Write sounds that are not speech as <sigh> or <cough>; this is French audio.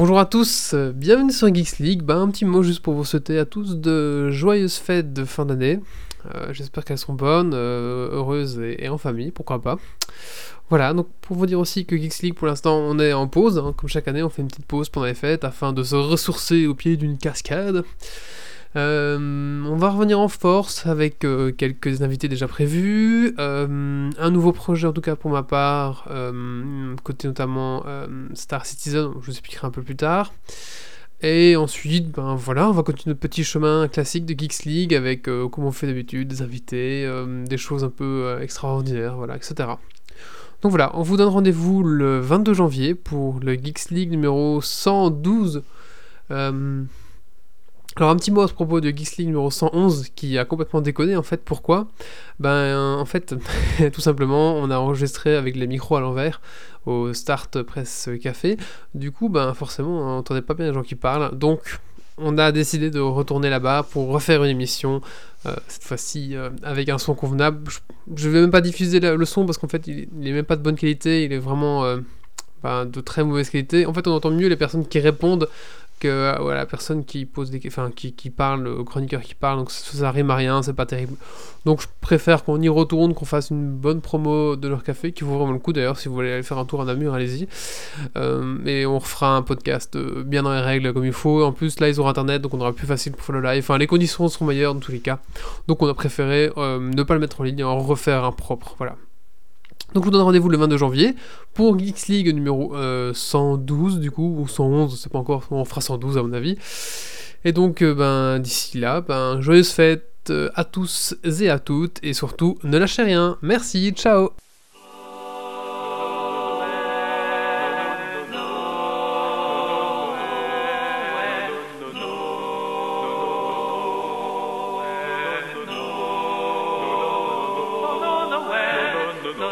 Bonjour à tous, bienvenue sur Geeks League. Bah, un petit mot juste pour vous souhaiter à tous de joyeuses fêtes de fin d'année. Euh, j'espère qu'elles sont bonnes, euh, heureuses et, en famille, pourquoi pas. Voilà, donc pour vous dire aussi que Geeks League pour l'instant on est en pause, hein. comme chaque année on fait une petite pause pendant les fêtes afin de se ressourcer au pied d'une cascade. Euh, on va revenir en force avec euh, quelques invités déjà prévus, euh, un nouveau projet en tout cas pour ma part, côté notamment Star Citizen, je vous expliquerai un peu plus tard. Et ensuite, ben voilà, on va continuer notre petit chemin classique de Geeks League avec, comme on fait d'habitude, des invités, des choses un peu extraordinaires, voilà, etc. Donc voilà, on vous donne rendez-vous le 22 janvier pour le Geeks League numéro 112. Alors un petit mot à ce propos de Geeks League numéro 111 qui a complètement déconné en fait, pourquoi? Ben en fait <laughs> tout simplement on a enregistré avec les micros à l'envers au Start Press Café, du coup ben forcément on n'entendait pas bien les gens qui parlent, donc on a décidé de retourner là-bas pour refaire une émission, euh, cette fois-ci euh, avec un son convenable. Je, ne vais même pas diffuser le, son parce qu'en fait il, n'est même pas de bonne qualité, il est vraiment euh, ben, de très mauvaise qualité. En fait on entend mieux les personnes qui répondent que la personne qui pose des enfin qui, qui parle, le chroniqueur qui parle, donc ça, rime à rien, c'est pas terrible. Donc je préfère qu'on y retourne, qu'on fasse une bonne promo de leur café, qui vaut vraiment le coup d'ailleurs, si vous voulez aller faire un tour à Namur, allez-y. Euh, et on refera un podcast euh, bien dans les règles comme il faut. En plus là ils auront internet, donc on aura plus facile pour le live. Enfin les conditions seront meilleures dans tous les cas. Donc on a préféré euh, ne pas le mettre en ligne et en refaire un propre. Voilà. Donc je vous donne rendez-vous le 22 janvier pour Geeks League numéro 112 euh, du coup, ou 111, c'est pas encore, on fera 112 à mon avis. Et donc euh, ben d'ici là, ben joyeuses fêtes euh, à tous et à toutes, et surtout ne lâchez rien. Merci, ciao